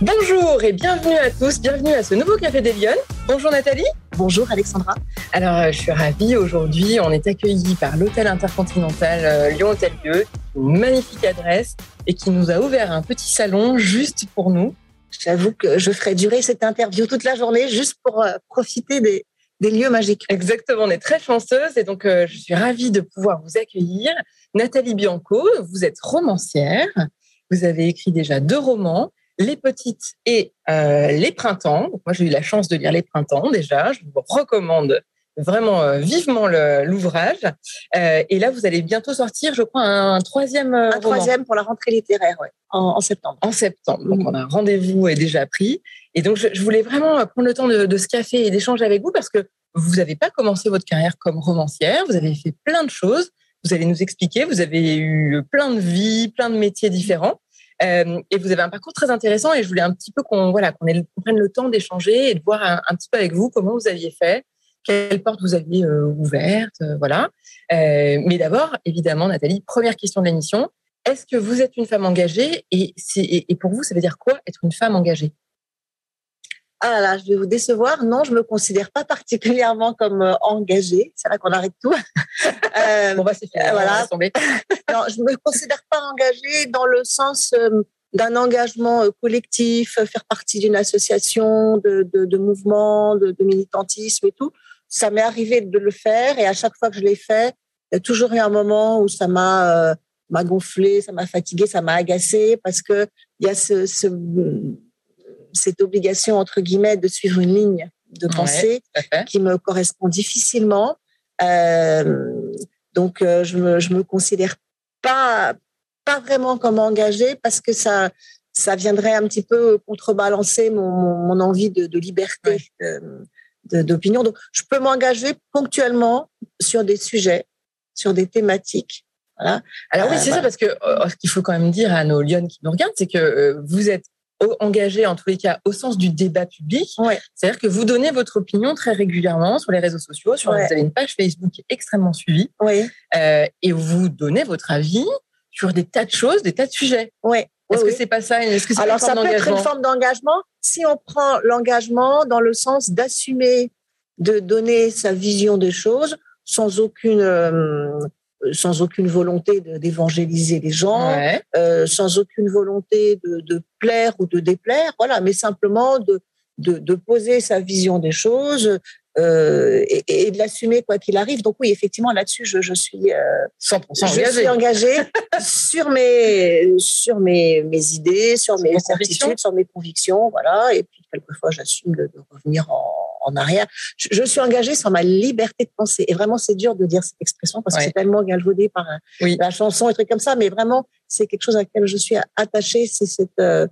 Bonjour et bienvenue à tous, bienvenue à ce nouveau Café des Lyonnes. Bonjour Nathalie. Bonjour Alexandra. Alors euh, je suis ravie, aujourd'hui on est accueillis par l'hôtel intercontinental euh, Lyon Hôtel Dieu, une magnifique adresse et qui nous a ouvert un petit salon juste pour nous. J'avoue que je ferai durer cette interview toute la journée juste pour euh, profiter des, des lieux magiques. Exactement, on est très chanceuse et donc je suis ravie de pouvoir vous accueillir. Nathalie Bianco, vous êtes romancière, vous avez écrit déjà deux romans les petites et euh, les printemps. moi, j'ai eu la chance de lire les printemps déjà. Je vous recommande vraiment euh, vivement l'ouvrage. Euh, et là, vous allez bientôt sortir, je crois, un troisième Un troisième pour la rentrée littéraire, ouais, en, septembre. En septembre. Donc, on a un rendez-vous est déjà pris. Et donc, je, voulais vraiment prendre le temps de, de ce café et d'échanger avec vous parce que vous n'avez pas commencé votre carrière comme romancière. Vous avez fait plein de choses. Vous allez nous expliquer. Vous avez eu plein de vies, plein de métiers différents. Euh, et vous avez un parcours très intéressant et je voulais un petit peu qu'on voilà, qu'on prenne le temps d'échanger et de voir un, petit peu avec vous comment vous aviez fait, quelles portes vous aviez euh, ouvertes, euh, voilà. mais d'abord, évidemment, Nathalie, première question de l'émission, est-ce que vous êtes une femme engagée et, et pour vous, ça veut dire quoi être une femme engagée? Ah là, je vais vous décevoir. Non, je me considère pas particulièrement comme euh, engagée. C'est là qu'on arrête tout. euh, bon, bah, c'est fait. Voilà. non, je me considère pas engagée dans le sens euh, d'un engagement euh, collectif, faire partie d'une association de, de, de mouvement, de, de, militantisme et tout. Ça m'est arrivé de le faire et à chaque fois que je l'ai fait, il y a toujours eu un moment où ça m'a m'a gonflé, ça m'a fatigué, ça m'a agacé parce que il y a ce, ce cette obligation, entre guillemets, de suivre une ligne de pensée qui me correspond difficilement. Euh, donc, euh, je me, je me considère pas, pas vraiment comme engagée parce que ça, ça viendrait un petit peu contrebalancer mon, mon, envie de, de liberté d'opinion. Donc, je peux m'engager ponctuellement sur des sujets, sur des thématiques. Voilà. Alors oui, c'est ça parce que ce qu'il faut quand même dire à nos Lyonnes qui nous regardent, c'est que vous êtes engagé en tous les cas au sens du débat public. C'est-à-dire que vous donnez votre opinion très régulièrement sur les réseaux sociaux. Sur, Vous avez une page Facebook qui est extrêmement suivie. Euh, et vous donnez votre avis sur des tas de choses, des tas de sujets. Ouais. Est-ce que c'est pas ça? Est-ce que Alors ça peut être une forme d'engagement si on prend l'engagement dans le sens d'assumer, de donner sa vision des choses sans aucune euh, sans aucune volonté d'évangéliser les gens, euh, sans aucune volonté de, de, plaire ou de déplaire, voilà, mais simplement de, de, de poser sa vision des choses euh, et, et, de l'assumer quoi qu'il arrive. Donc oui, effectivement, là-dessus, je, je, suis euh, 100% engagée. Je suis engagée sur mes sur mes, mes idées, sur mes certitudes, sur mes convictions, voilà. Et puis quelquefois, j'assume de, de, revenir en, en arrière. Je, suis engagée sur ma liberté de penser. Et vraiment, c'est dur de dire cette expression parce que c'est tellement galvaudé par euh, la chanson et trucs comme ça. Mais vraiment, c'est quelque chose à laquelle je suis attachée. C'est cette euh,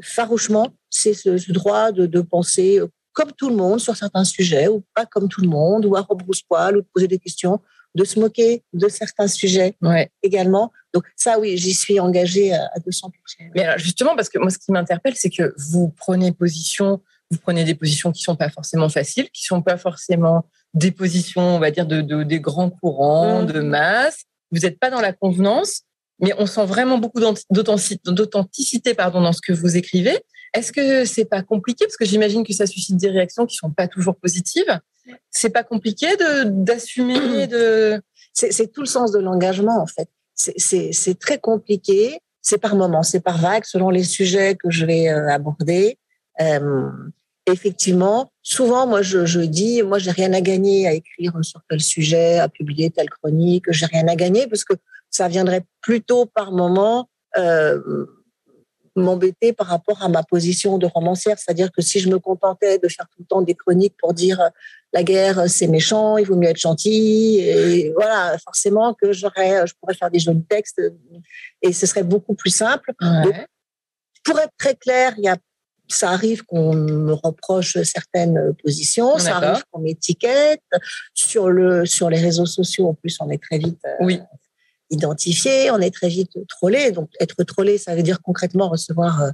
farouchement, c'est ce, droit de, de, penser euh, comme tout le monde sur certains sujets ou pas comme tout le monde ou à rebrousse-poil ou de poser des questions de se moquer de certains sujets ouais. également. Donc ça, oui, j'y suis engagée à 200%. Mais alors justement, parce que moi, ce qui m'interpelle, c'est que vous prenez position vous prenez des positions qui sont pas forcément faciles, qui sont pas forcément des positions, on va dire, de, de des grands courants, mmh. de masse. Vous n'êtes pas dans la convenance, mais on sent vraiment beaucoup d'authenticité, pardon, dans ce que vous écrivez. Est-ce que c'est pas compliqué? Parce que j'imagine que ça suscite des réactions qui sont pas toujours positives. C'est pas compliqué de d'assumer de. C'est tout le sens de l'engagement en fait. C'est très compliqué. C'est par moments, c'est par vagues selon les sujets que je vais euh, aborder. Euh, effectivement, souvent, moi, je, je dis, moi, j'ai rien à gagner à écrire sur tel sujet, à publier telle chronique, j'ai rien à gagner parce que ça viendrait plutôt par moment euh, m'embêter par rapport à ma position de romancière. C'est-à-dire que si je me contentais de faire tout le temps des chroniques pour dire euh, la guerre, c'est méchant, il vaut mieux être gentil, et voilà, forcément que j'aurais, je pourrais faire des jolis textes et ce serait beaucoup plus simple. Donc, pour être très clair, il y a ça arrive qu'on me reproche certaines positions, ça arrive qu'on m'étiquette. Sur, le, sur les réseaux sociaux, en plus, on est très vite euh, identifié, on est très vite trollé. Donc, être trollé, ça veut dire concrètement recevoir euh,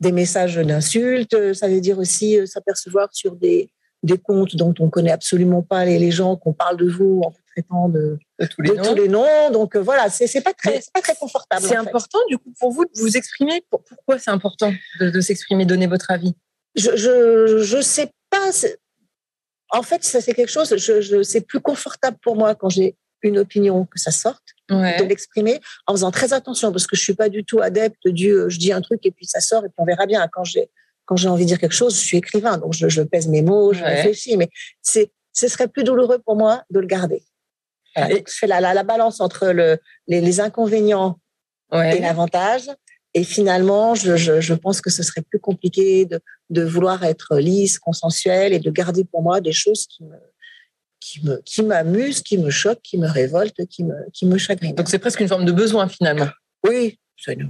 des messages d'insultes. Ça veut dire aussi euh, s'apercevoir sur des, des comptes dont on connaît absolument pas les, les gens, qu'on parle de vous en traitant de, tous, les noms. Donc voilà, c'est n'est pas très, pas très confortable. C'est important du coup pour vous de vous exprimer. Pourquoi c'est important de, s'exprimer, donner votre avis? Je je je sais pas. En fait, ça c'est quelque chose. Je, je c'est plus confortable pour moi quand j'ai une opinion que ça sorte, de l'exprimer en faisant très attention parce que je suis pas du tout adepte du je dis un truc et puis ça sort et puis on verra bien. Quand j'ai quand j'ai envie de dire quelque chose, je suis écrivain, donc je, pèse mes mots, je réfléchis, mais c'est ce serait plus douloureux pour moi de le garder. Je fais la, la, balance entre le, les, inconvénients et l'avantage. Et finalement, je, je, je, pense que ce serait plus compliqué de, de vouloir être lisse, consensuel et de garder pour moi des choses qui me, qui me qui m'amusent, qui me choquent, qui me révoltent, qui me qui me chagrinent. Donc c'est presque une forme de besoin finalement. Oui,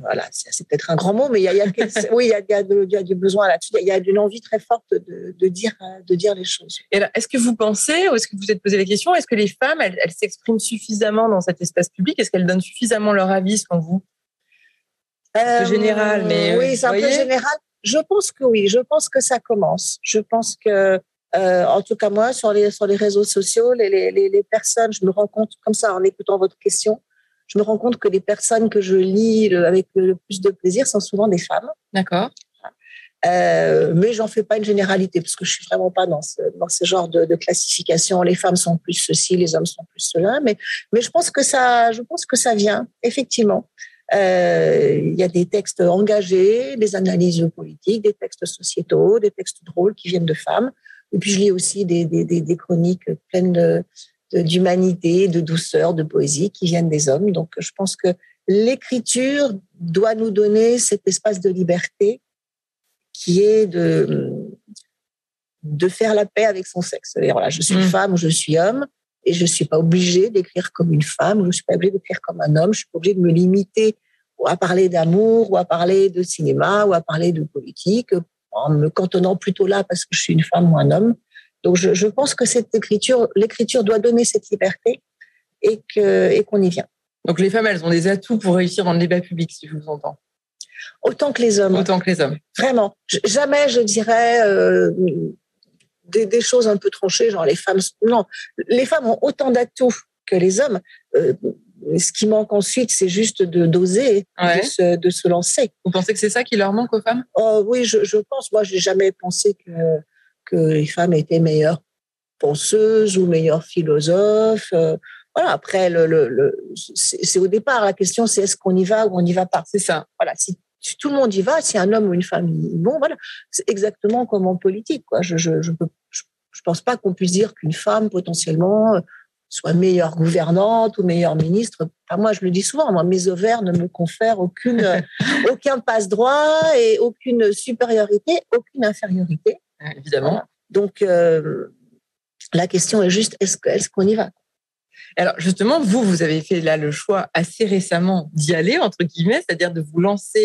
voilà, c'est peut-être un grand mot, mais il y a, il y a oui, il y a, il y a, du besoin là-dessus. Il y a une envie très forte de, de dire de dire les choses. Et est-ce que vous pensez, ou est-ce que vous vous êtes posé la question, est-ce que les femmes, elles, elles s'expriment suffisamment dans cet espace public? Est-ce qu'elles donnent suffisamment leur avis, selon vous? Peu général, mais oui, c'est un peu général. Je pense que oui, je pense que ça commence. Je pense que euh, en tout cas, moi, sur les, sur les réseaux sociaux, les, les, les, personnes, je me rends compte comme ça en écoutant votre question, je me rends compte que les personnes que je lis avec le plus de plaisir sont souvent des femmes. D'accord. Euh, mais j'en fais pas une généralité parce que je suis vraiment pas dans ce, dans ce genre de, de, classification. Les femmes sont plus ceci, les hommes sont plus cela. Mais, mais je pense que ça, je pense que ça vient effectivement. Euh, il y a des textes engagés, des analyses politiques, des textes sociétaux, des textes drôles qui viennent de femmes. Et puis je lis aussi des, des, des, chroniques pleines de, d'humanité, de douceur, de poésie qui viennent des hommes. Donc je pense que l'écriture doit nous donner cet espace de liberté qui est de, de faire la paix avec son sexe. Voilà, je suis mmh. femme ou je suis homme et je ne suis pas obligée d'écrire comme une femme ou je ne suis pas obligée d'écrire comme un homme. Je suis pas obligée de me limiter à parler d'amour ou à parler de cinéma ou à parler de politique en me cantonnant plutôt là parce que je suis une femme ou un homme. Donc je, je pense que cette écriture, l'écriture doit donner cette liberté et qu'on y vient. Donc les femmes, elles ont des atouts pour réussir dans le débat public, si je vous entends. Autant que les hommes. Autant que les hommes. Vraiment. Jamais je dirais euh, des, des, choses un peu tranchées, genre les femmes. Non, les femmes ont autant d'atouts que les hommes. Euh, ce qui manque ensuite, c'est juste de d'oser, de, se, de, se, lancer. Vous pensez que c'est ça qui leur manque aux femmes? Oh, Oui, je, je pense. Moi, j'ai jamais pensé que, que les femmes étaient meilleures penseuses ou meilleures philosophes. Euh, voilà. Après, le, le, c'est au départ la question, c'est est-ce qu'on y va ou on n'y va pas? C'est ça. Voilà. Si, tout le monde y va, si un homme ou une femme, bon, voilà, c'est exactement comme en politique. Quoi. Je, je, je, je pense pas qu'on puisse dire qu'une femme potentiellement soit meilleure gouvernante ou meilleure ministre. moi, je le dis souvent, moi, mes ovaires ne me confèrent aucune, aucun passe-droit et aucune supériorité, aucune infériorité. Évidemment. Donc, euh, la question est juste, est-ce qu'on y va? Alors justement, vous, vous avez fait là le choix assez récemment d'y aller, entre guillemets, c'est-à-dire de vous lancer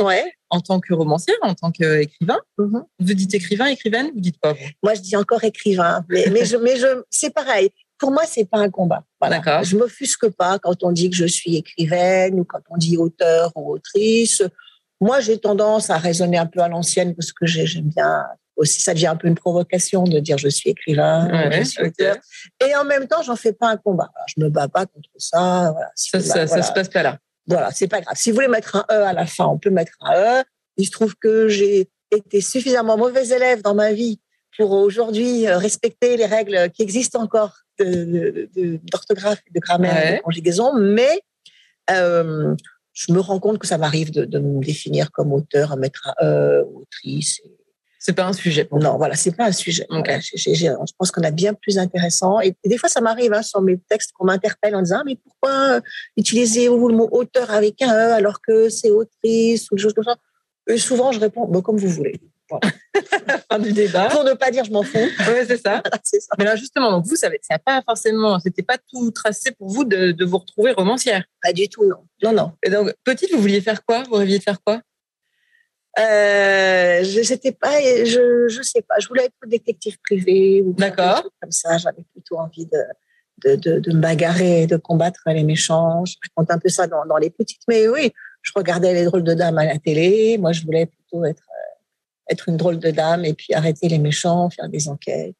en tant que romancière, en tant qu'écrivain. Mm-hmm. Vous dites écrivain, écrivaine, vous dites pas vous? Moi, je dis encore écrivain, mais, mais, je, mais je, c'est pareil pour moi, c'est pas un combat. Voilà. Je m'offusque pas quand on dit que je suis écrivaine ou quand on dit auteur ou autrice. Moi, j'ai tendance à raisonner un peu à l'ancienne parce que j'aime bien aussi, ça devient un peu une provocation de dire je suis écrivain, je suis auteur. Et en même temps, j'en fais pas un combat. je me bats pas contre ça. Voilà. ça, ça, ça, se passe pas là. Voilà, c'est pas grave. Si vous voulez mettre un E à la fin, on peut mettre un E. Il se trouve que j'ai été suffisamment mauvais élève dans ma vie pour aujourd'hui respecter les règles qui existent encore d'orthographe, de, de, grammaire, de conjugaison, mais euh, je me rends compte que ça m'arrive de, de, me définir comme auteur, à mettre un E, autrice. C'est pas un sujet. Pour non, voilà, c'est pas un sujet. je pense qu'on a bien plus intéressant. Et, des fois, ça m'arrive hein, sur mes textes qu'on m'interpelle en disant ah, mais pourquoi utilisez-vous le mot auteur avec un E alors que c'est autrice ou des choses comme ça? Et souvent, je réponds bon, comme vous voulez. fin du débat. Pour ne pas dire je m'en fous. Oui, c'est ça. Mais là, justement, donc vous, ça n'a pas forcément, c'était pas tout tracé pour vous de, de, vous retrouver romancière. Pas du tout, non. Non, non. Et donc, petite, vous vouliez faire quoi? Vous rêviez de faire quoi? Euh, je pas, je, je sais pas, je voulais être détective privé ou D'accord. comme ça. J'avais plutôt envie de, de, de, de, me bagarrer, de combattre les méchants. Je raconte un peu ça dans, dans les petites, mais oui, je regardais les drôles de dames à la télé. Moi, je voulais plutôt être être une drôle de dame et puis arrêter les méchants, faire des enquêtes.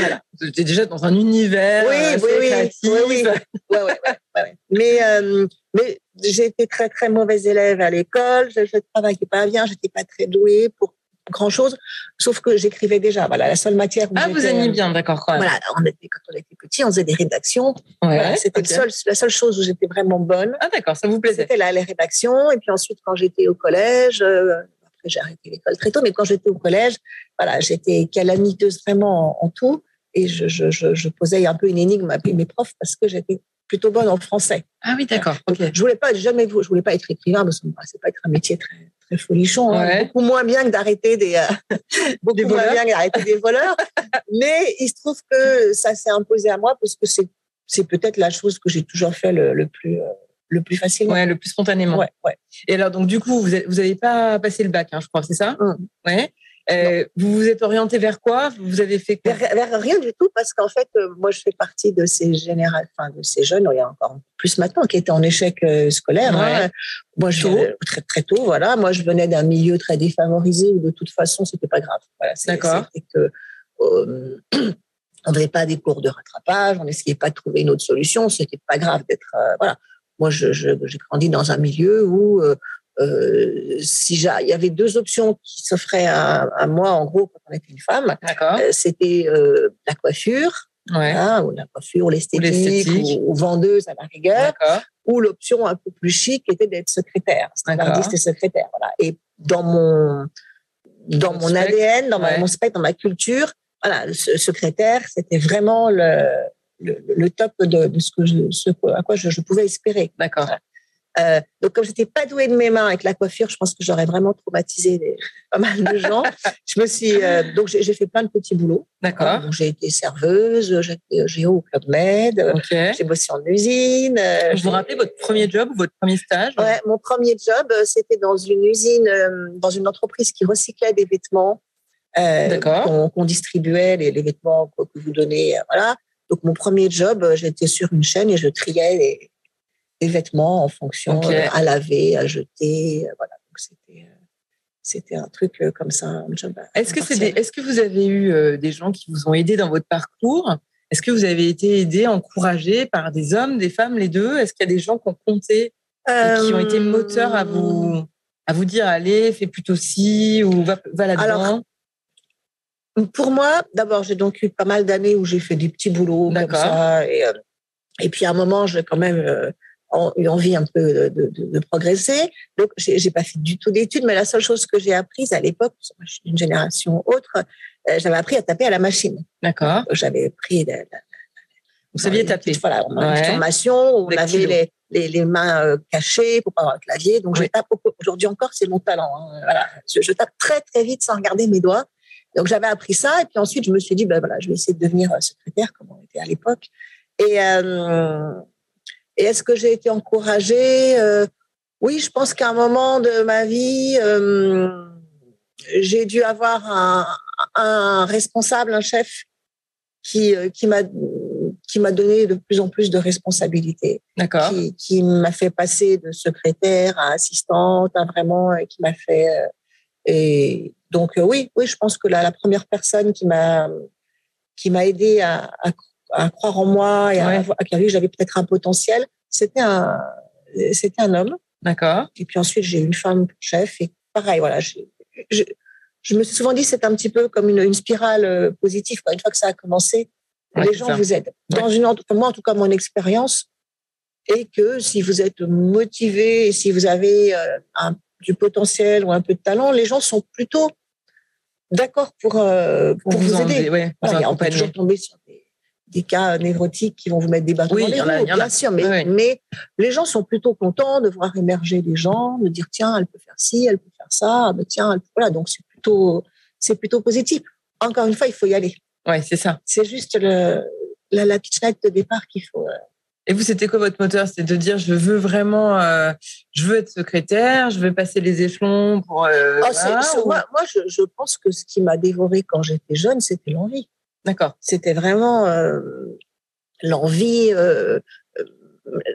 Voilà. Étiez déjà dans un univers oui, assez oui, oui, créatif. oui, oui. Ouais, ouais, ouais. Mais, euh, mais j'ai été très, très mauvaise élève à l'école. Je ne travaillais pas bien. J'étais pas très douée pour grand chose. Sauf que j'écrivais déjà. Voilà, la seule matière où Ah, vous j'étais, aimiez euh, bien, d'accord, quand. Voilà, on était, quand on était petit, on faisait des rédactions. Ouais, Voilà, c'était la seule chose où j'étais vraiment bonne. Ah, d'accord, ça vous plaisait. C'était là les rédactions. Et puis ensuite, quand j'étais au collège, euh, j'ai arrêté l'école très tôt, mais quand j'étais au collège, voilà, j'étais calamiteuse vraiment en, en tout. Et je, je, je, je posais un peu une énigme à mes profs parce que j'étais plutôt bonne en français. Ah oui, d'accord. Je voulais pas jamais, je voulais pas être écrivain parce que me paraissait pas être un métier très très folichon. hein. Ouais. Beaucoup moins bien que d'arrêter des, euh, beaucoup Des moins voleurs. bien que d'arrêter des voleurs. Mais il se trouve que ça s'est imposé à moi parce que c'est c'est peut-être la chose que j'ai toujours fait le, le plus euh, le plus facilement. Ouais, le plus spontanément. ouais, ouais. Et alors, donc, du coup, vous n'avez pas passé le bac, hein, je crois, c'est ça? Hum. Ouais. Euh, vous vous êtes orienté vers quoi? Vous avez fait quoi? Vers, vers rien du tout parce qu'en fait, euh, moi, je fais partie de ces généra- enfin, de ces jeunes, il y a encore plus maintenant, qui étaient en échec euh, scolaire. Ouais. hein. Moi, je Tôt. très très tôt, voilà. Moi, je venais d'un milieu très défavorisé où de toute façon, c'était pas grave. Voilà, c'est- D'accord. On n'avait pas des cours de rattrapage, on n'essayait pas de trouver une autre solution. C'était pas grave d'être euh, voilà. Moi, je, je- j'ai grandi dans un milieu où euh, euh, si il y avait deux options qui s'offraient à, à moi, en gros, quand on était une femme, euh, c'était euh, la coiffure, Ouais. hein, ou la coiffure, l'esthétique, ou, ou vendeuse à la rigueur, ou l'option un peu plus chic était d'être secrétaire, standardiste et secrétaire. Voilà. Et dans mon dans mon spectre, ADN, dans ouais. mon spectre, dans ma culture, voilà, secrétaire, c'était vraiment le, le, le top de, de ce que je, ce à quoi je, je pouvais espérer. D'accord. Euh, donc, comme j'étais pas douée de mes mains avec la coiffure, je pense que j'aurais vraiment traumatisé des- pas mal de gens. je me suis euh, donc j'ai j'ai fait plein de petits boulots. D'accord. Donc, J'ai été serveuse, géo au club med, euh, Ok. j'ai bossé en usine. euh, Vous vous j'ai- rappelez votre premier job ou votre premier stage? Ouais, mon premier job, euh, c'était dans une usine, euh, dans une entreprise qui recyclait des vêtements. euh, D'accord. Qu'on distribuait les, les vêtements que que vous donnez, euh, voilà. Donc mon premier job, euh, j'étais sur une chaîne et je triais les, les vêtements en fonction euh, à laver, à jeter, euh, voilà. Donc c'était c'était un truc comme ça, un job. Est-ce que, c'est est-ce que vous avez eu euh, des gens qui vous ont aidé dans votre parcours? Est-ce que vous avez été aidé, encouragé par des hommes, des femmes, les deux? Est-ce qu'il y a des gens qui ont compté et qui ont été moteurs à vous, à vous dire allez, fais plutôt ci ou va, va là-dedans? Pour moi, d'abord, j'ai donc eu pas mal d'années où j'ai fait des petits boulots comme ça. Et, euh, et puis à un moment, j'ai quand même euh, en- eu envie un peu de, de- de progresser. Donc, j'ai pas fait du tout d'études, mais la seule chose que j'ai apprise à l'époque, je suis d'une génération autre, euh, j'avais appris à taper à la machine. D'accord. J'avais pris la, la- Vous saviez une taper Voilà, on a une Ouais. formation où on avait les, les, les mains cachées pour pas avoir le clavier. Donc, Oui. je tape aujourd'hui encore, c'est mon talent. hein. Voilà, je, je tape très très vite sans regarder mes doigts. Donc, j'avais appris ça et puis ensuite, je me suis dit, ben voilà, je vais essayer de devenir euh, secrétaire comme on était à l'époque. Et, euh, et est-ce que j'ai été encouragée? Euh, Oui, je pense qu'à un moment de ma vie, euh, j'ai dû avoir un, un responsable, un chef qui, qui m'a qui m'a donné de plus en plus de responsabilités, D'accord. qui, qui m'a fait passer de secrétaire à assistante, à vraiment, qui m'a fait. Et donc euh, oui, oui, je pense que la, la première personne qui m'a qui m'a aidé à, à, à croire en moi et à, Ouais. à que j'avais peut-être un potentiel, c'était un c'était un homme. D'accord. Et puis ensuite, j'ai eu une femme chef. Et pareil, voilà. Je, je, je me suis souvent dit, c'est un petit peu comme une, une spirale euh, positive. Quoi. Une fois que ça a commencé, Ouais, les gens ça. vous aident. Dans une, moi, en tout cas, mon expérience est que si vous êtes motivé et si vous avez euh, un, du potentiel ou un peu de talent, les gens sont plutôt d'accord pour, euh, pour, vous, aider. ouais, Voilà, on peut toujours tomber sur des, des cas névrotiques qui vont vous mettre des bâtons Oui, dans les roues, a. bien sûr. Mais, Oui, oui. mais les gens sont plutôt contents de voir émerger des gens, de dire tiens, elle peut faire ci, elle peut faire ça, mais tiens, elle- voilà. Donc c'est plutôt, c'est plutôt positif. Encore une fois, il faut y aller. Ouais, c'est ça. C'est juste le, la, la fenêtre de départ qu'il faut. euh, Et vous, c'était quoi votre moteur? C'était de dire, je veux vraiment, euh, je veux être secrétaire, je veux passer les échelons pour. euh, Ah, voilà, ou- moi, moi, je, je pense que ce qui m'a dévoré quand j'étais jeune, c'était l'envie. D'accord. C'était vraiment euh, l'envie,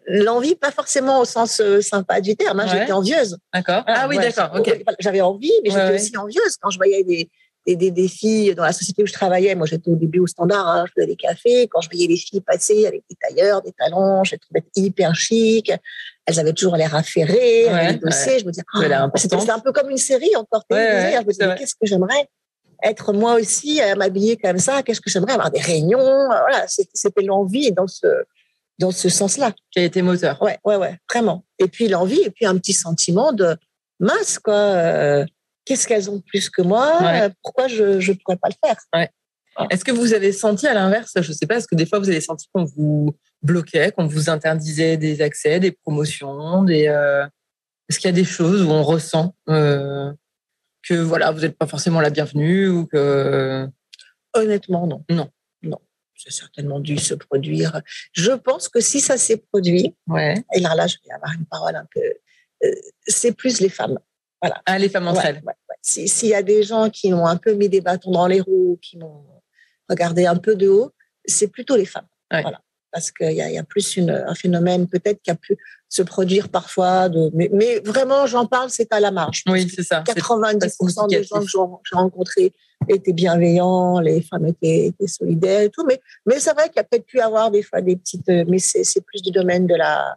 l'envie, pas forcément au sens sympa du terme. hein, Ouais. J'étais envieuse. D'accord. Ah oui, d'accord. J'avais envie, mais j'étais ouais. aussi envieuse quand je voyais des, des, des, des, filles dans la société où je travaillais. Moi, j'étais au début au standard, hein, je faisais des cafés. Quand je voyais les filles passer avec des tailleurs, des talons, je les trouvais hyper chic. Elles avaient toujours l'air affairées, Ouais, dossiers. Je me disais, ah, c'était un peu comme une série encore Ouais, télévisée. ouais, je me disais, qu'est-ce que j'aimerais être moi aussi, à m'habiller comme ça? Qu'est-ce que j'aimerais avoir des réunions? Voilà, c'était l'envie dans ce, dans ce sens-là. Qui a été moteur. Ouais, ouais, ouais, vraiment. Et puis l'envie, et puis un petit sentiment de mince, quoi. euh, Qu'est-ce qu'elles ont de plus que moi? Ouais. Pourquoi je ne pourrais pas le faire? Est-ce que vous avez senti à l'inverse, je ne sais pas, est-ce que des fois vous avez senti qu'on vous bloquait, qu'on vous interdisait des accès, des promotions, des euh, est-ce qu'il y a des choses où on ressent euh, que voilà vous n'êtes pas forcément la bienvenue ou que Honnêtement, non. Non. Non. C'est certainement dû se produire. Je pense que si ça s'est produit, ouais et là, là, je vais avoir une parole un peu. euh, c'est plus les femmes. Ah les femmes entre Ouais, elles ouais, ouais. Si- S'il y a des gens qui m'ont un peu mis des bâtons dans les roues, qui m'ont regardé un peu de haut, c'est plutôt les femmes. Ouais. Voilà. Parce qu'il y, y a plus une, un phénomène peut-être qui a pu se produire parfois. De, mais, mais vraiment, j'en parle, c'est à la marge. oui c'est ça C'est- 90% des gens que j'ai- rencontrés étaient bienveillants, les femmes étaient, étaient solidaires et tout. Mais, mais c'est vrai qu'il y a peut-être pu avoir des fois des petites. euh, Mais c'est plus du domaine de la,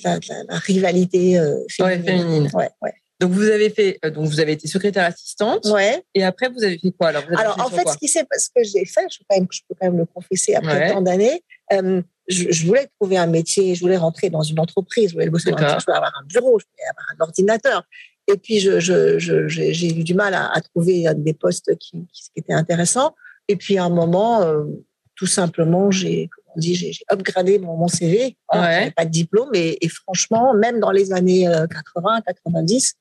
de la, de la- la rivalité euh, Ouais, féminine. féminine. Ouais, ouais. Donc vous avez fait euh, donc vous avez été secrétaire assistante ouais. et après vous avez fait quoi? Alors en fait, ce qui s'est ce que j'ai fait, je peux, quand même, je peux quand même le confesser après Ouais. tant d'années, euh, je, je voulais trouver un métier, je voulais rentrer dans une entreprise, je voulais bosser dans un D'accord. je voulais avoir un bureau, je voulais avoir un ordinateur. Et puis, je, j'ai eu du mal à, à trouver des postes qui, étaient intéressants. Et puis, à un moment, euh, tout simplement, j'ai on dit, j'ai upgradé mon, mon CV. Ouais. j'avais pas de diplôme. Et, et franchement, même dans les années euh, 80, 90,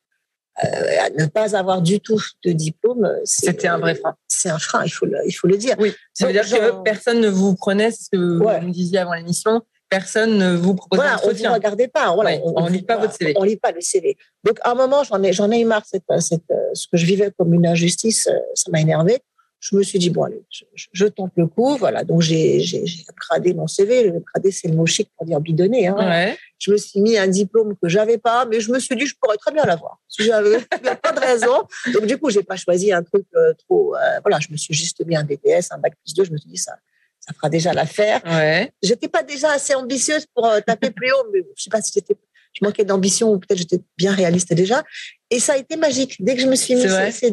euh, ne pas avoir du tout de diplôme, c'est- c'était un vrai frein c'est un frein, il faut le, il faut le dire. oui ça veut Donc, dire que personne ne vous prenait c'est ce que Ouais. vous me disiez avant l'émission personne ne vous proposait Voilà, un on ne entretien regardait pas. Voilà, Ouais, on lit pas votre CV. On lit pas le CV. Donc, à un moment, j'en ai, j'en ai eu marre. Cette, cette, euh, ce que je vivais comme une injustice, euh, ça m'a énervé. Je me suis dit, bon, allez, je, je- tente le coup. Voilà, donc j'ai, upgradé mon CV. Le upgradé, c'est le mot chic pour dire bidonné. Hein. ouais Je me suis mis un diplôme que j'avais pas, mais je me suis dit, je pourrais très bien l'avoir. Si j'avais, pas de raison. Donc, du coup, j'ai pas choisi un truc euh, trop. euh, voilà, je me suis juste mis un BTS, un bac plus 2. Je me suis dit, ça, ça fera déjà l'affaire ouais j'étais pas déjà assez ambitieuse pour euh, taper plus haut, mais je sais pas si j'étais, je manquais d'ambition ou peut-être j'étais bien réaliste déjà. Et ça a été magique. Dès que je me suis mis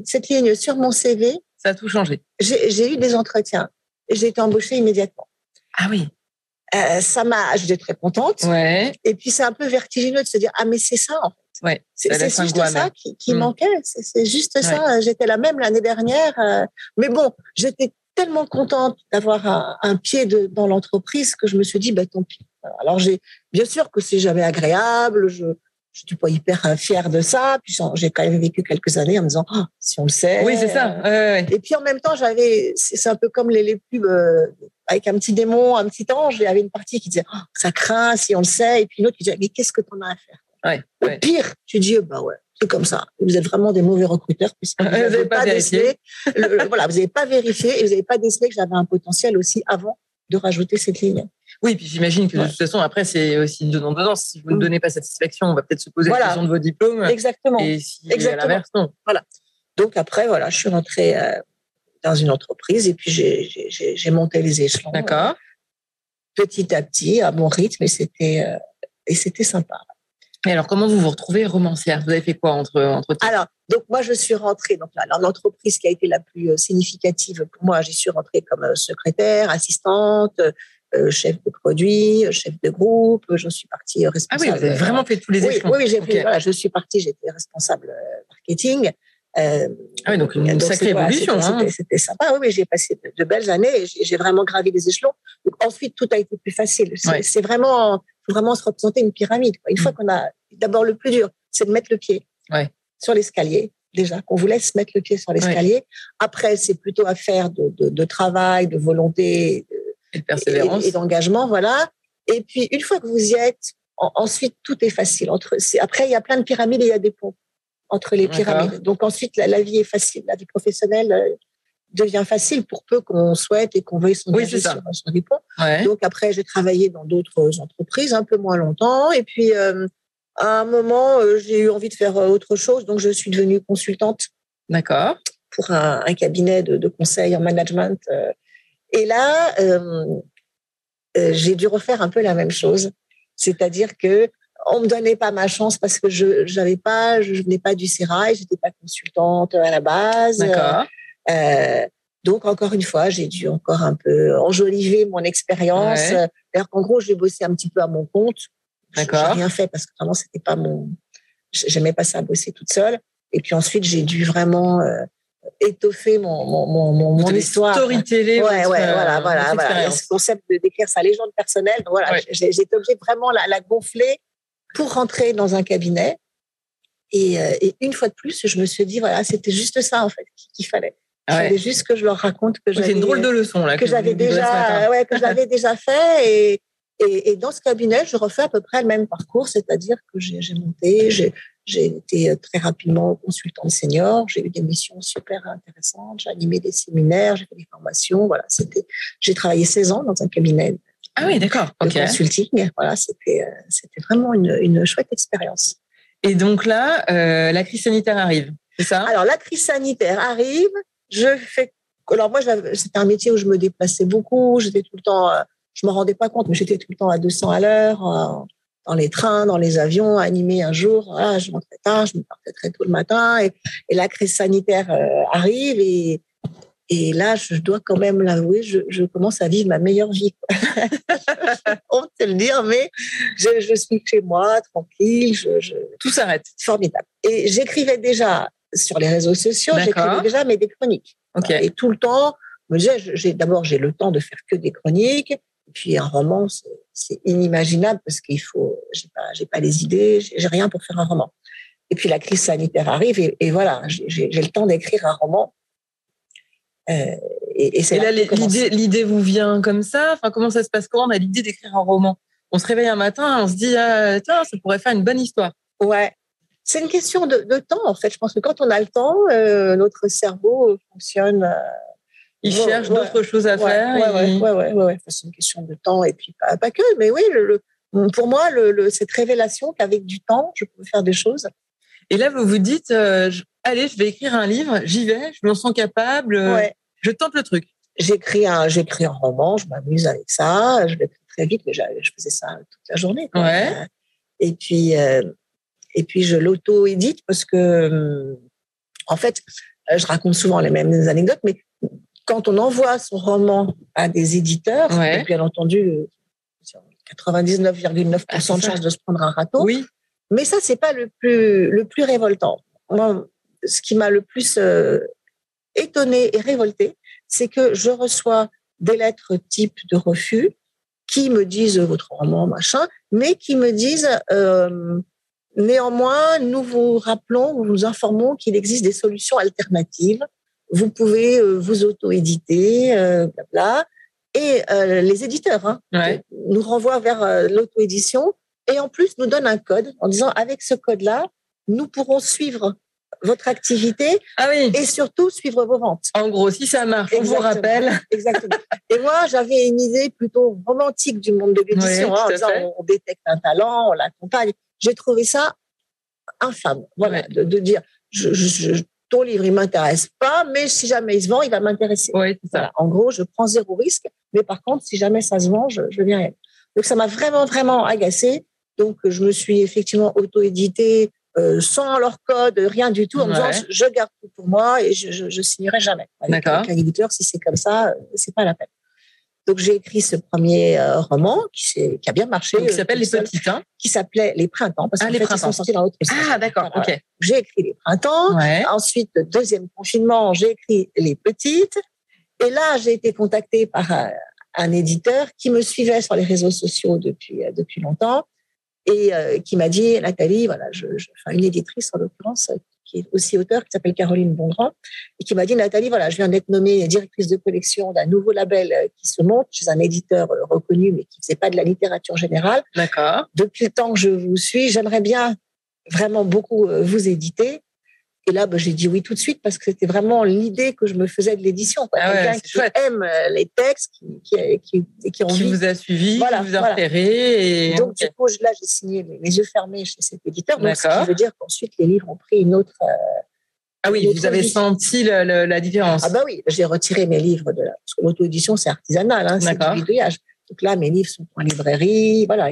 cette ligne sur mon CV, ça a tout changé j'ai eu des entretiens et j'ai été embauchée immédiatement. ah oui Euh, ça m'a, j'étais très contente. ouais Et puis c'est un peu vertigineux de se dire ah mais c'est ça en fait. Ouais, C'est juste ça qui, qui Mm. manquait. C'est juste ça. J'étais la même l'année dernière. euh, mais bon, j'étais tellement contente d'avoir un, un pied de, dans l'entreprise que je me suis dit, bah, tant pis. Alors, j'ai, bien sûr que c'est jamais agréable. Je, je suis pas hyper euh, fière de ça. Puis, j'ai quand même vécu quelques années en me disant, Ah, si on le sait. oui c'est ça euh, ouais, et puis en même temps, j'avais, c'est un peu comme les, les pubs euh, avec un petit démon, un petit ange. Il y avait une partie qui disait, Oh, ça craint si on le sait. Et puis l'autre qui disait, mais qu'est-ce que t'en as à faire? Ouais, Au ouais. pire, tu dis, bah ouais, c'est comme ça. Vous êtes vraiment des mauvais recruteurs puisque vous Vous avez n'avez pas pas, vérifié. décelé. le- le- voilà, vous n'avez pas vérifié et vous n'avez pas décelé que j'avais un potentiel aussi avant de rajouter cette ligne. Oui, puis j'imagine que de toute façon, après, c'est aussi donnant donnant. Si vous ne Mm. donnez pas satisfaction, on va peut-être se poser Voilà. la question de vos diplômes. Exactement. Et si Exactement. à l'inverse, non. Donc après, voilà, je suis rentrée euh, dans une entreprise et puis j'ai- monté les échelons. D'accord. petit à petit, à mon rythme, et c'était euh, et c'était sympa. Alors, comment vous vous retrouvez romancière? Vous avez fait quoi entre, entre Alors, donc moi, je suis rentrée. Donc l'entreprise qui a été la plus euh, significative pour moi, j'y suis rentrée comme euh, secrétaire, assistante, euh, chef de produit, chef de groupe. Je suis partie euh, Ah oui, responsable. vous avez vraiment fait tous les échelons. oui, oui, j'ai Ok. fait- voilà, je suis partie. J'étais responsable marketing. Euh, Ah oui, donc une donc, sacrée évolution. c'était- hein. C'était sympa. Oui, oui, j'ai passé de, de belles années. J'ai vraiment gravi les échelons. Donc, ensuite, tout a été plus facile. C'est Ouais. c'est vraiment, faut vraiment se représenter une pyramide. quoi. Une fois qu'on a, d'abord, le plus dur, c'est de mettre le pied Ouais. sur l'escalier. Déjà, qu'on vous laisse mettre le pied sur l'escalier. Après, c'est plutôt affaire de, de, de travail, de volonté de- Et de persévérance. et, et d'engagement, voilà. Et puis, une fois que vous y êtes, en- ensuite, tout est facile. Entre, après, il y a plein de pyramides et il y a des ponts entre les pyramides. Donc, ensuite, la, la vie est facile. La vie professionnelle euh, devient facile pour peu qu'on souhaite et qu'on veuille s'engager Oui, sur, sur des ponts. Ouais. Donc, après, j'ai travaillé dans d'autres entreprises, un peu moins longtemps. Et puis, euh, à un moment, euh, j'ai eu envie de faire euh, autre chose. Donc, je suis devenue consultante D'accord. pour un, cabinet de, conseil en management. Et là, j'ai dû refaire un peu la même chose. C'est-à-dire que on me donnait pas ma chance parce que je n'avais pas, je venais pas du Sérail, j'étais pas consultante à la base. D'accord. Donc encore une fois, j'ai dû encore un peu enjoliver mon expérience. cest qu'en gros, j'ai bossé un petit peu à mon compte. D'accord. J'ai rien fait parce que vraiment c'était pas mon, j'aimais pas ça bosser toute seule. Et puis ensuite, j'ai dû vraiment euh, étoffer mon, mon, mon, mon histoire. Storyteller. Ouais, ouais, voilà, voilà, voilà. Ce concept de d'écrire sa légende personnelle. Donc voilà, j'ai été obligée vraiment la, la gonfler pour rentrer dans un cabinet. Et, euh, et, une fois de plus, je me suis dit, voilà, c'était juste ça, en fait, qu'il fallait. Il fallait juste que je leur raconte que j'avais. C'est une drôle de leçon, là. Que, j'avais déjà, ouais, que j'avais déjà fait. Et, et, et, dans ce cabinet, je refais à peu près le même parcours, c'est-à-dire que j'ai monté, j'ai été très rapidement consultante senior, j'ai eu des missions super intéressantes, j'ai animé des séminaires, j'ai fait des formations, voilà, c'était, j'ai travaillé 16 ans dans un cabinet. Ah oui, d'accord. De consulting, voilà, c'était, euh, c'était vraiment une, une chouette expérience. Et donc là, euh, la crise sanitaire arrive, c'est ça? Alors la crise sanitaire arrive, je fais, alors moi, c'était un métier où je me déplaçais beaucoup, j'étais tout le temps euh, je me rendais pas compte, mais j'étais tout le temps à 200 à l'heure, euh, dans les trains, dans les avions, animé un jour. je rentrais tard, je me partais très tôt le matin, et, la crise sanitaire euh, arrive, et, et là, je dois quand même l'avouer, je, commence à vivre ma meilleure vie. On peut le dire, mais je, suis chez moi, tranquille. Je, Tout s'arrête. Formidable. Et j'écrivais déjà sur les réseaux sociaux, j'écrivais déjà mes des chroniques. Et tout le temps, disais, d'abord, j'ai le temps de faire que des chroniques. Et puis un roman, c'est inimaginable parce qu'il faut, j'ai pas, j'ai pas les idées, j'ai rien pour faire un roman. Et puis la crise sanitaire arrive et, voilà, j'ai le temps d'écrire un roman. Euh, et, là, l'idée, l'idée vous vient comme ça? Enfin, comment ça se passe? Comment on a l'idée d'écrire un roman? On se réveille un matin, on se dit ah, tiens, ça pourrait faire une bonne histoire. Ouais, c'est une question de, temps en fait. Je pense que quand on a le temps, euh, notre cerveau fonctionne. Euh, ils cherchent d'autres choses à faire. Ouais, ouais, ouais, C'est une question de temps et puis pas, que, mais oui, le, pour moi, le, cette révélation qu'avec du temps, je peux faire des choses. Et là, vous vous dites, euh, allez, je vais écrire un livre, j'y vais, je me sens capable, je tente le truc. J'écris un, j'écris un roman, je m'amuse avec ça, je l'écris très vite, mais je faisais ça toute la journée. Et puis, et puis je l'auto-édite parce que, en fait, je raconte souvent les mêmes anecdotes, mais quand on envoie son roman à des éditeurs, bien entendu, 99,9% ah, de chances de se prendre un râteau. Oui. Mais ça, c'est pas le plus, le plus révoltant. Moi, ce qui m'a le plus euh, étonné et révolté, c'est que je reçois des lettres type de refus qui me disent votre roman, machin, mais qui me disent euh, néanmoins, nous vous rappelons, nous vous informons qu'il existe des solutions alternatives vous pouvez euh, vous auto-éditer, euh, blabla. Et euh, les éditeurs hein, nous renvoient vers l'auto-édition et en plus nous donnent un code en disant avec ce code-là, nous pourrons suivre votre activité ah oui. et surtout suivre vos ventes. En gros, si ça marche, on vous rappelle. Exactement. Et moi, j'avais une idée plutôt romantique du monde de l'édition, hein, en disant on détecte un talent, on l'accompagne. J'ai trouvé ça infâme, voilà, de, dire je, je, ton livre, il m'intéresse pas, mais si jamais il se vend, il va m'intéresser. Ça. En gros, je prends zéro risque, mais par contre, si jamais ça se vend, je, je viens rien. Donc, ça m'a vraiment, vraiment agacé. Donc, je me suis effectivement auto-édité euh, sans leur code, rien du tout, en me disant, je, garde tout pour moi et je, je, je signerai jamais. D'accord. un éditeur, si c'est comme ça, c'est pas la peine. Donc j'ai écrit ce premier euh, roman qui, qui, a bien marché. qui s'appelle Les Petites, hein Qui s'appelait Les Printemps, parce ah, les fait, sont sortis dans l'autre Ah, d'accord, ok. J'ai écrit Les Printemps. Ensuite, deuxième confinement, j'ai écrit Les Petites. Et là, j'ai été contactée par un, éditeur qui me suivait sur les réseaux sociaux depuis, euh, depuis longtemps et euh, qui m'a dit, Nathalie, voilà, je, je, enfin, une éditrice en l'occurrence, qui est aussi auteur, qui s'appelle Caroline Bondran, et qui m'a dit, Nathalie, voilà, je viens d'être nommée directrice de collection d'un nouveau label euh, qui se monte chez un éditeur euh, reconnu, mais qui ne faisait pas de la littérature générale. D'accord. Depuis le temps que je vous suis, j'aimerais bien vraiment beaucoup euh, vous éditer. Et là, bah, j'ai dit oui tout de suite parce que c'était vraiment l'idée que je me faisais de l'édition. Ah Quelqu'un qui aime les textes, qui, qui, qui, qui, qui vous a suivi, qui vous a repéré. Et... Donc, du coup, là, j'ai signé les, yeux fermés chez cet éditeur. Donc, ce qui veut dire qu'ensuite, les livres ont pris une autre, euh, Ah oui, vous avez senti la différence. Ah bah oui, j'ai retiré mes livres de la, parce que l'auto-édition c'est artisanal, hein, c'est du bidouillage. Donc là, mes livres sont en librairie, voilà.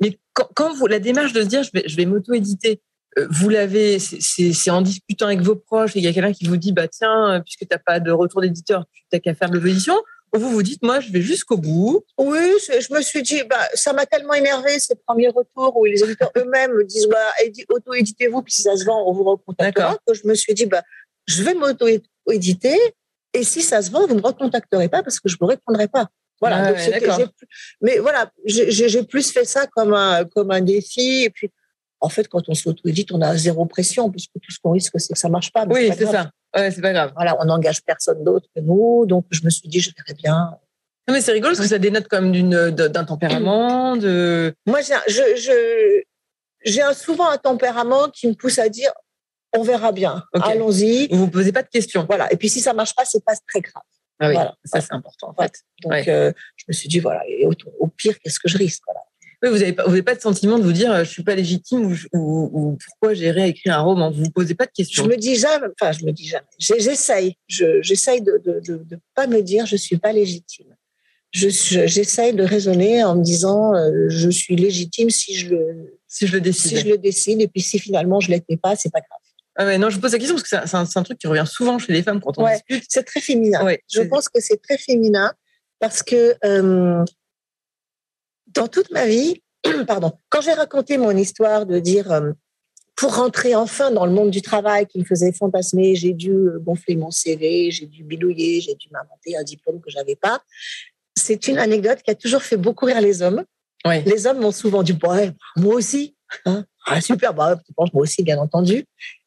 Mais quand, vous la démarche de se dire je vais, je vais m'auto-éditer, euh, vous l'avez, c'est en discutant avec vos proches et il y a quelqu'un qui vous dit bah tiens, puisque tu n'as pas de retour d'éditeur, tu n'as qu'à faire de l'auto-édition vous vous dites, moi, je vais jusqu'au bout. Oui, je me suis dit, bah, ça m'a tellement énervé ces premiers retours où les éditeurs eux-mêmes me disent, bah, auto-éditez-vous, puis si ça se vend, on vous recontactera. Que je me suis dit, bah, je vais m'auto-éditer, et si ça se vend, vous ne me recontacterez pas parce que je ne vous répondrai pas. Voilà. mais voilà, j'ai plus fait ça comme un, comme un défi. Et puis, en fait, quand on s'auto-édite, on a zéro pression, puisque tout ce qu'on risque, c'est que ça marche pas. Oui, c'est ça. Ouais, c'est pas grave. Voilà, on n'engage personne d'autre que nous. Donc, je me suis dit, je verrais bien. Non, mais c'est rigolo parce que ça dénote comme d'une, d'un tempérament. De... Moi, j'ai, je, je, j'ai souvent un tempérament qui me pousse à dire, on verra bien. Allons-y. Vous ne posez pas de questions. Voilà. Et puis, si ça marche pas, c'est pas très grave. Ah oui, voilà. ça, c'est important, en fait. Donc, euh, je me suis dit, voilà, et au, au pire, qu'est-ce que je risque voilà vous n'avez pas, pas de sentiment de vous dire je suis pas légitime ou, pourquoi j'irai écrire un roman? Vous vous posez pas de questions. Je me dis jamais, enfin je me dis jamais. J'essaye, j'essaye de ne pas me dire je suis pas légitime. J'essaye de raisonner en me disant euh, je suis légitime si je le si je le décide. Si je le décide et puis si finalement je l'étais pas, c'est pas grave. Ah non, je vous pose la question parce que c'est un, truc qui revient souvent chez les femmes quand on discute. C'est très féminin. je pense que c'est très féminin parce que euh, dans toute ma vie, pardon, quand j'ai raconté mon histoire de dire euh, pour rentrer enfin dans le monde du travail qui me faisait fantasmer, j'ai dû euh, gonfler mon CV, j'ai dû bidouiller, j'ai dû m'inventer un diplôme que j'avais pas. C'est une anecdote qui a toujours fait beaucoup rire les hommes. Les hommes m'ont souvent dit bah, moi aussi, hein. ah, super, bah, moi aussi bien entendu.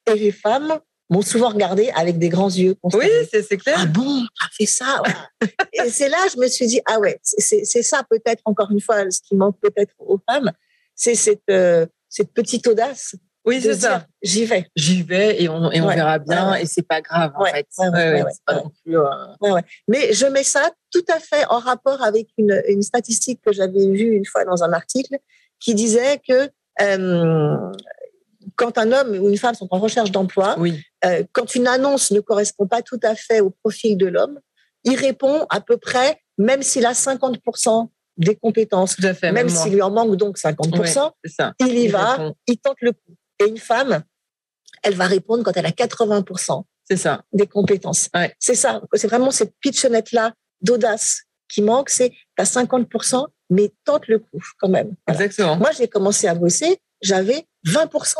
Et les femmes m'ont souvent regardé avec des grands yeux. Oui, c'est clair. Ah bon, tu as fait ça Et c'est là, je me suis dit, ah ouais, c'est ça peut-être, encore une fois, ce qui manque peut-être aux femmes, c'est cette, euh, cette petite audace. Oui, c'est ça. J'y vais. J'y vais et on, et on verra bien et c'est pas grave en fait. Pas non plus, euh, Mais je mets ça tout à fait en rapport avec une, une statistique que j'avais vue une fois dans un article qui disait que euh, quand un homme ou une femme sont en recherche d'emploi, euh, quand une annonce ne correspond pas tout à fait au profil de l'homme, il répond à peu près, même s'il a 50% des compétences, même, s'il lui en manque donc 50%, il y va, il tente le coup. Et une femme, elle va répondre quand elle a 80% c'est ça. des compétences. C'est ça. C'est vraiment cette pitchonnette-là d'audace qui manque. C'est as 50%, mais tente le coup quand même. Exactement. Moi, j'ai commencé à bosser, j'avais 20%.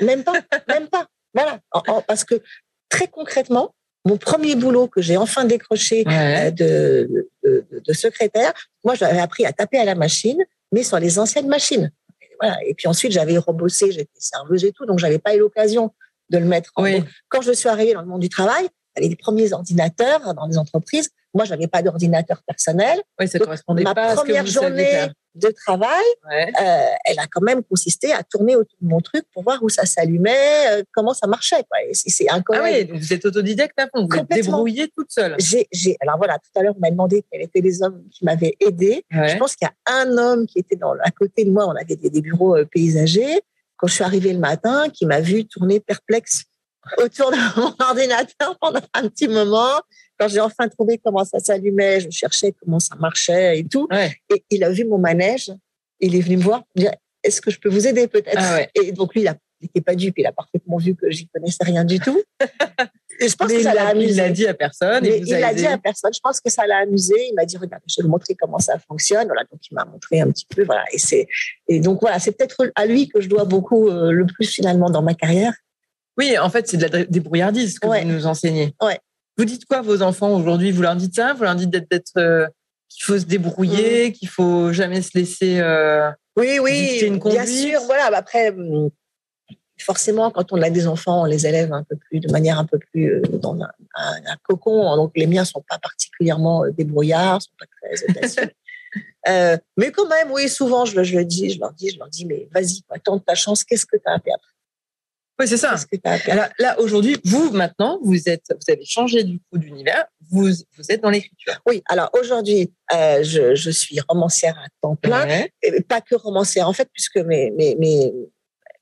Même pas, même pas. Voilà. parce que très concrètement, mon premier boulot que j'ai enfin décroché euh, de, de, secrétaire, moi, j'avais appris à taper à la machine, mais sur les anciennes machines. Et, voilà. et puis ensuite, j'avais rebossé, j'étais serveuse et tout, donc j'avais pas eu l'occasion de le mettre. En Quand je suis arrivée dans le monde du travail, les premiers ordinateurs dans les entreprises. Moi, j'avais pas d'ordinateur personnel. Oui, ça correspondait ma pas première à ce que journée de travail, euh, elle a quand même consisté à tourner autour de mon truc pour voir où ça s'allumait, euh, comment ça marchait. Quoi. c'est Ah oui, vous êtes autodidacte à fond, vous êtes débrouillée toute seule. J'ai, alors voilà, tout à l'heure, vous m'avez demandé quels étaient les hommes qui m'avaient aidé. Je pense qu'il y a un homme qui était dans, à côté de moi, on avait des, des bureaux euh, paysagers. Quand je suis arrivée le matin, qui m'a vu tourner perplexe autour de mon ordinateur pendant un petit moment. Quand j'ai enfin trouvé comment ça s'allumait, je cherchais comment ça marchait et tout. Et il a vu mon manège. Il est venu me voir pour dire Est-ce que je peux vous aider peut-être? Ah Et donc lui, il n'était pas dupe. Il a parfaitement vu que j'y connaissais rien du tout. Et je pense que ça l'a amusé. Il l'a dit à personne. il l'a dit à personne. Je pense que ça l'a amusé. Il m'a dit regarde, je vais vous montrer comment ça fonctionne. Voilà, donc il m'a montré un petit peu. Voilà, et c'est et donc voilà, c'est peut-être à lui que je dois beaucoup euh, le plus finalement dans ma carrière. Oui, en fait, c'est de la débrouillardise que vous nous enseignez. Ouais. Vous dites quoi à vos enfants aujourd'hui? Vous leur dites ça? Vous leur dites d'être, euh, qu'il faut se débrouiller, mm. qu'il faut jamais se laisser. Euh, oui, oui, une bien sûr. Voilà. Bah, après, mm, forcément, quand on a des enfants, on les élève un peu plus, de manière un peu plus euh, dans un, cocon. Donc, les miens sont pas particulièrement débrouillards, sont pas très audacieux. mais quand même, oui, souvent, je, je, le dis, je leur dis, je leur dis, mais vas-y, tente ta chance. Qu'est-ce que tu as à perdre? Oui, c'est ça. là, aujourd'hui, vous, maintenant, vous êtes, vous avez changé du coup d'univers. Vous, vous êtes dans l'écriture. Oui. Alors aujourd'hui, euh, je, je, suis romancière à temps plein. Et pas que romancière, en fait, puisque mes, mes, mes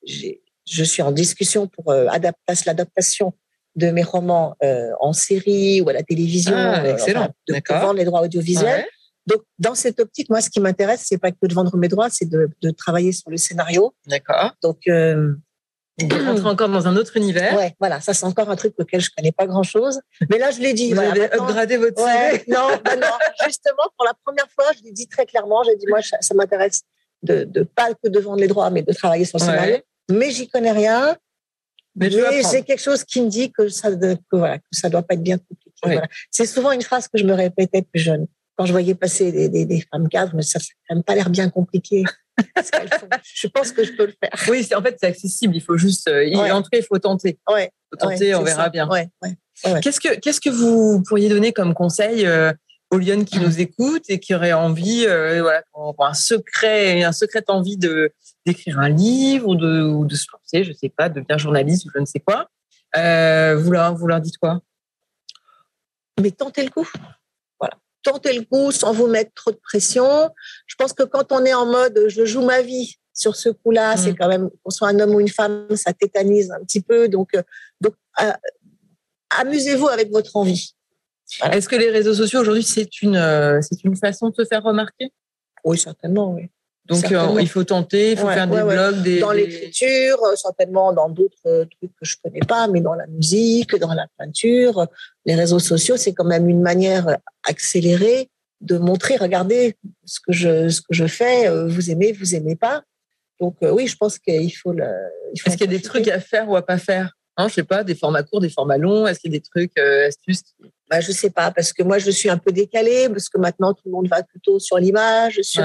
je suis en discussion pour l'adaptation de mes romans en série ou à la télévision, ah, excellent. de, vendre les droits audiovisuels. Donc, dans cette optique, moi, ce qui m'intéresse, c'est pas que de vendre mes droits, c'est de, de, travailler sur le scénario. D'accord. Donc, euh, on encore dans un autre univers. Ouais, voilà, ça c'est encore un truc auquel je connais pas grand chose. Mais là, je l'ai dit. Vous avez upgradé votre ouais, non, bah non, justement, pour la première fois, je l'ai dit très clairement. J'ai dit, moi, ça, m'intéresse de, de pas que de vendre les droits, mais de travailler sur le scénario. Mais j'y connais rien. Mais, mais j'ai quelque chose qui me dit que ça, que, voilà, que ça doit pas être bien compliqué. Voilà. C'est souvent une phrase que je me répétais plus jeune quand je voyais passer des, des, des femmes cadres, mais ça n'a pas l'air bien compliqué. je pense que je peux le faire. Oui, en fait, c'est accessible. Il faut juste euh, y entrer, il faut tenter. Ouais. faut tenter, on verra bien. Ouais, qu'est-ce que qu'est-ce que vous pourriez donner comme conseil euh, aux Lyon qui nous écoutent et qui auraient envie, euh, voilà, un secret, un secret envie de d'écrire un livre ou de ou de se lancer, je sais pas, de devenir journaliste ou je ne sais quoi. vous leur vous leur dites quoi? Mais tentez le coup tenter le coup sans vous mettre trop de pression. Je pense que quand on est en mode je joue ma vie sur ce coup-là, c'est mm. quand même, qu'on soit un homme ou une femme, ça tétanise un petit peu. Donc, euh, donc euh, amusez-vous avec votre envie. Est-ce que les réseaux sociaux aujourd'hui, c'est une, euh, c'est une façon de se faire remarquer? Oui, certainement, oui. Donc euh, il faut tenter, il faut faire des blogs, des dans l'écriture, euh, certainement dans d'autres euh, trucs que je connais pas, mais dans la musique, dans la peinture, les réseaux sociaux, c'est quand même une manière accélérée de montrer, regardez ce que je ce que je fais, vous aimez, vous aimez pas. Donc oui, je pense qu'il faut le. Est-ce qu'il y a des trucs à faire ou à pas faire? Hein, Je sais pas, des formats courts, des formats longs. Est-ce qu'il y a des trucs astuces bah, je sais pas parce que moi je suis un peu décalée parce que maintenant tout le monde va plutôt sur l'image, sur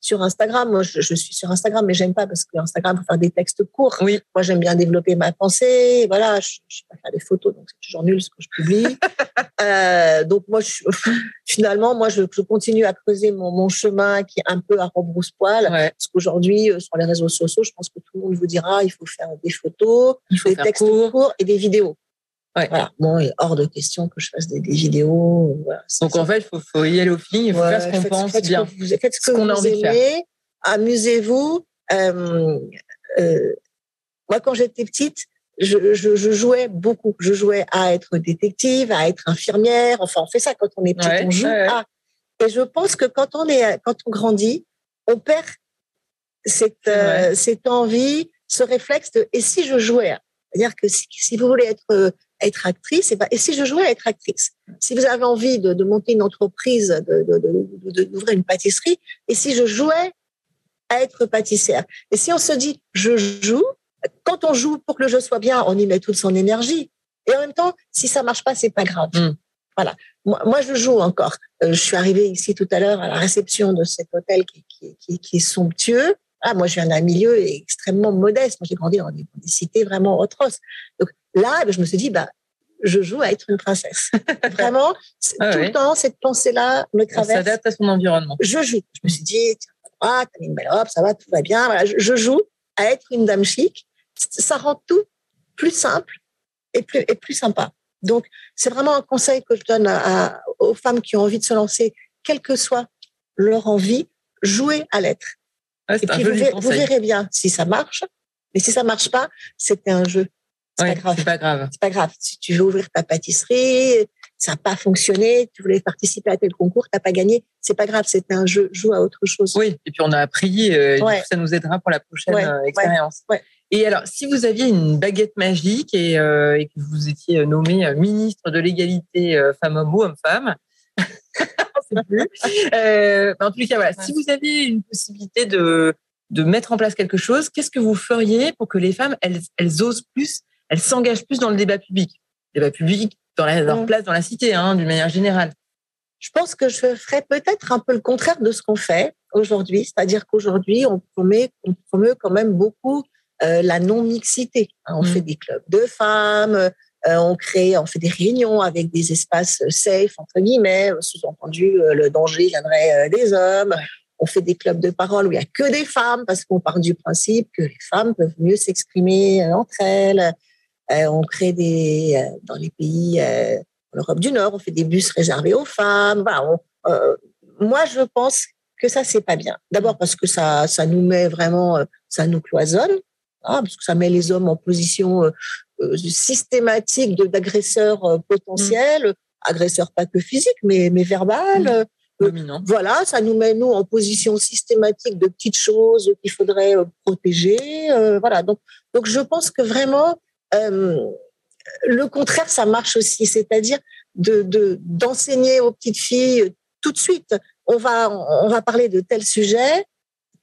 sur Instagram. Moi, je, suis sur Instagram, mais j'aime pas parce que Instagram, faut faire des textes courts. Oui. Moi, j'aime bien développer ma pensée. Voilà, je, je sais pas faire des photos, donc c'est toujours nul ce que je publie. euh, donc moi, je, finalement, moi, je, je, continue à creuser mon, mon, chemin qui est un peu à rebrousse-poil. Parce qu'aujourd'hui, euh, sur les réseaux sociaux, je pense que tout le monde vous dira, il faut faire des photos, il faut des textes courts et des vidéos. Voilà. Bon, il est hors de question que je fasse des, des vidéos. Voilà. Donc en fait, il faut, faut, y aller au feeling, il faut faire ce qu'on pense faites bien. vous, faites ce que, vous a envie aimez, de faire. amusez-vous. Euh, euh, moi, quand j'étais petite, je, je, je, jouais beaucoup. Je jouais à être détective, à être infirmière. Enfin, on fait ça quand on est petit, on joue à. Et je pense que quand on est, quand on grandit, on perd cette, euh, cette envie, ce réflexe de et si je jouais C'est-à-dire que si, si, vous voulez être être actrice, et, ben, et si je jouais à être actrice Si vous avez envie de, de monter une entreprise, d'ouvrir une pâtisserie, et si je jouais à être pâtissière? Et si on se dit, je joue, quand on joue pour que le jeu soit bien, on y met toute son énergie. Et en même temps, si ça marche pas, c'est pas grave. Mm. Voilà. Moi, moi, je joue encore. Euh, je suis arrivée ici tout à l'heure à la réception de cet hôtel qui, qui, qui, qui est somptueux. Ah, moi, je viens d'un milieu extrêmement modeste. Moi, j'ai grandi dans des, des, cités vraiment atroces. Donc, Là, ben, je me suis dit, bah, je joue à être une princesse. Vraiment, ah tout le temps, cette pensée-là me traverse. Ça s'adapte à son environnement. Je joue. Je me suis dit, tiens, ah, t'as mis une belle robe, ça va, tout va bien. Voilà, je, joue à être une dame chic. Ça rend tout plus simple et plus, et plus sympa. Donc, c'est vraiment un conseil que je donne à, aux femmes qui ont envie de se lancer, quelle que soit leur envie, jouer à l'être. Et puis, vous, vous, verrez bien si ça marche. Mais si ça marche pas, c'était un jeu. C'est pas grave. C'est pas grave. C'est pas grave. Si tu veux ouvrir ta pâtisserie, ça n'a pas fonctionné, tu voulais participer à tel concours, t'as pas gagné, c'est pas grave, c'était un jeu, joue à autre chose. Oui, et puis on a appris, euh, ça nous aidera pour la prochaine euh, expérience. Et alors, si vous aviez une baguette magique et, euh, et que vous étiez nommé ministre de l'égalité femmes-hommes ou hommes-femmes, plus. en tous les cas, voilà, si vous aviez une possibilité de, de mettre en place quelque chose, qu'est-ce que vous feriez pour que les femmes, elles, elles osent plus elles s'engagent plus dans le débat public? Débat public, dans leur mmh. place dans la cité, hein, d'une manière générale. Je pense que je ferais peut-être un peu le contraire de ce qu'on fait aujourd'hui, c'est-à-dire qu'aujourd'hui, on promet, on promeut quand même beaucoup euh, la non-mixité. Hein. On mmh. fait des clubs de femmes, euh, on crée, on fait des réunions avec des espaces safe, entre guillemets, sous-entendu, euh, le danger viendrait des hommes. On fait des clubs de parole où il n'y a que des femmes parce qu'on part du principe que les femmes peuvent mieux s'exprimer entre elles. Euh, on crée des euh, dans les pays euh, en Europe du Nord, on fait des bus réservés aux femmes. moi, je pense que ça c'est pas bien. D'abord parce que ça ça nous met vraiment, ça nous cloisonne. parce que ça met les hommes en position euh, systématique d'agresseurs potentiels, agresseurs pas que physiques, mais, mais verbal. Dominant. Voilà, ça nous met nous en position systématique de petites choses qu'il faudrait protéger. voilà, donc donc je pense que vraiment le contraire, ça marche aussi, c'est-à-dire de d'enseigner aux petites filles tout de suite. On va on va parler de tel sujet.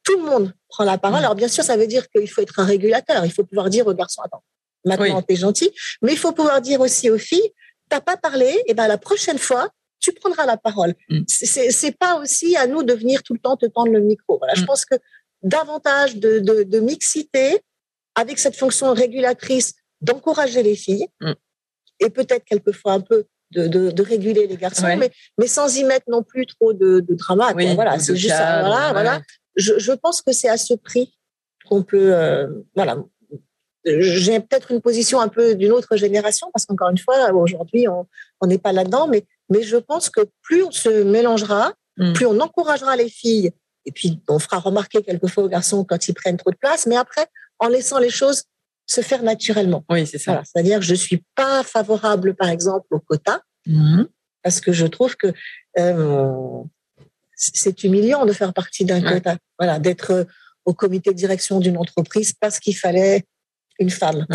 Tout le monde prend la parole. Mm. Alors bien sûr, ça veut dire qu'il faut être un régulateur. Il faut pouvoir dire aux garçons attends, maintenant tu t'es gentil, mais il faut pouvoir dire aussi aux filles t'as pas parlé, et ben la prochaine fois tu prendras la parole. Mm. C'est pas aussi à nous de venir tout le temps te tendre le micro. Voilà, je mm. pense que davantage de, de mixité avec cette fonction régulatrice d'encourager les filles et peut-être quelquefois un peu de, réguler les garçons, mais, mais sans y mettre non plus trop de, de drama. voilà, c'est juste voilà, voilà. Je, je, pense que c'est à ce prix qu'on peut, euh, voilà. J'ai peut-être une position un peu d'une autre génération parce qu'encore une fois, aujourd'hui, on n'est pas là-dedans, mais, mais je pense que plus on se mélangera, mm. plus on encouragera les filles, et puis on fera remarquer quelquefois aux garçons quand ils prennent trop de place, mais après, en laissant les choses se faire naturellement. Oui, c'est ça. C'est-à-dire que je suis pas favorable, par exemple, au quota, mhm. parce que je trouve que euh, c'est humiliant de faire partie d'un quota. Voilà, d'être au comité de direction d'une entreprise parce qu'il fallait une femme.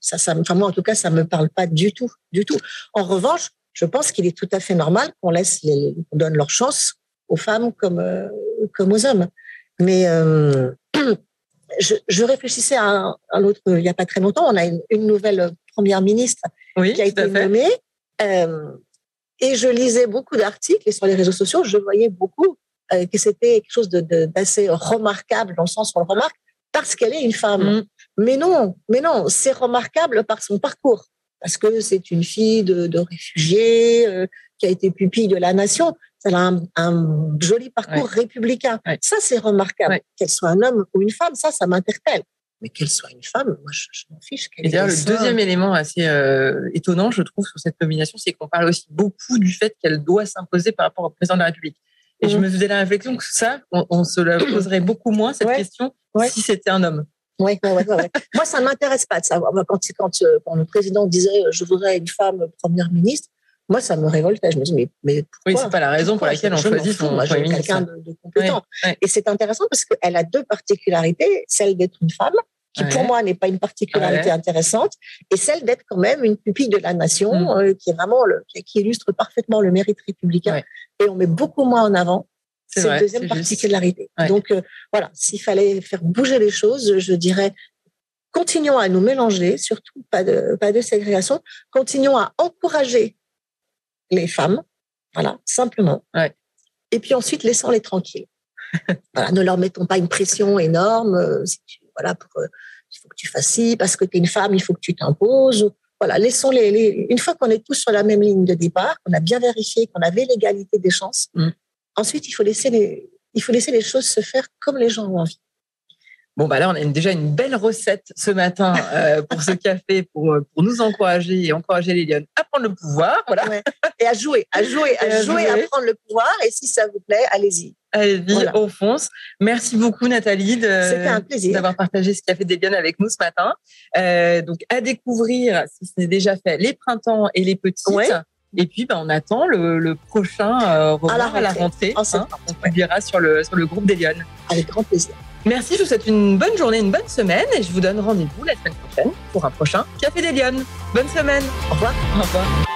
ça, ça, enfin, moi, en tout cas, ça me parle pas du tout, du tout. En revanche, je pense qu'il est tout à fait normal qu'on laisse, les, qu'on donne leur chance aux femmes comme euh, comme aux hommes. Mais je, réfléchissais à un, autre, il n'y a pas très longtemps, on a une, nouvelle première ministre qui a été nommée. Euh, et je lisais beaucoup d'articles et sur les réseaux sociaux, je voyais beaucoup euh, que c'était quelque chose d'assez remarquable dans le sens où on le remarque parce qu'elle est une femme. Mm. Mais non, mais non, c'est remarquable par son parcours parce que c'est une fille de, réfugiés euh, qui a été pupille de la nation elle a un, joli parcours républicain. Ça, c'est remarquable. Qu'elle soit un homme ou une femme, ça, ça m'interpelle. Mais qu'elle soit une femme, moi, je, m'en fiche. Et d'ailleurs, le deuxième élément assez euh, étonnant, je trouve, sur cette nomination, c'est qu'on parle aussi beaucoup du fait qu'elle doit s'imposer par rapport au président de la République. Et je mmh. me faisais la réflexion que ça, on, se la poserait beaucoup moins, cette question, si c'était un homme. Oui, Moi, ça ne m'intéresse pas de savoir. Quand, quand, euh, quand, le président disait je voudrais une femme première ministre, moi, ça me révoltait. Je me dis, mais, mais pourquoi? Oui, c'est pas la raison pour laquelle on choisit son quelqu'un de, compétent. Et c'est intéressant parce qu'elle a deux particularités. Celle d'être une femme, qui pour moi n'est pas une particularité intéressante, et celle d'être quand même une pupille de la nation, mm. euh, qui est vraiment le, qui, illustre parfaitement le mérite républicain. Et on met beaucoup moins en avant cette deuxième particularité. Donc euh, voilà, s'il fallait faire bouger les choses, je dirais continuons à nous mélanger, surtout pas de, pas de ségrégation, continuons à encourager les femmes, voilà, simplement. Et puis ensuite, laissons-les tranquilles. ne leur mettons pas une pression énorme. Euh, voilà, pour, euh, il faut que tu fasses ci, parce que tu es une femme, il faut que tu t'imposes. Voilà, laissons-les. Une fois qu'on est tous sur la même ligne de départ, qu'on a bien vérifié, qu'on avait l'égalité des chances, mm. Ensuite, il faut, laisser les, il faut laisser les choses se faire comme les gens ont envie. Bon, bah là, on a déjà une belle recette ce matin euh, pour ce café, pour, euh, pour nous encourager et encourager les lions à prendre le pouvoir. Voilà. Et à jouer, à jouer, à, jouer, à prendre le pouvoir. Et si ça vous plaît, allez-y. Allez-y, on fonce. Merci beaucoup, Nathalie, d'avoir partagé ce café des lions avec nous ce matin. Euh, donc, à découvrir, si ce n'est déjà fait, les printemps et les petites. Et puis, bah, on attend le, le prochain euh, à la rentrée. Hein, on publiera sur le, sur le groupe des Lyonnes. Avec grand plaisir. Merci, je vous souhaite une bonne journée, une bonne semaine et je vous donne rendez-vous la semaine prochaine pour un prochain Café des Lyonnes. Bonne semaine. Au revoir. Au revoir.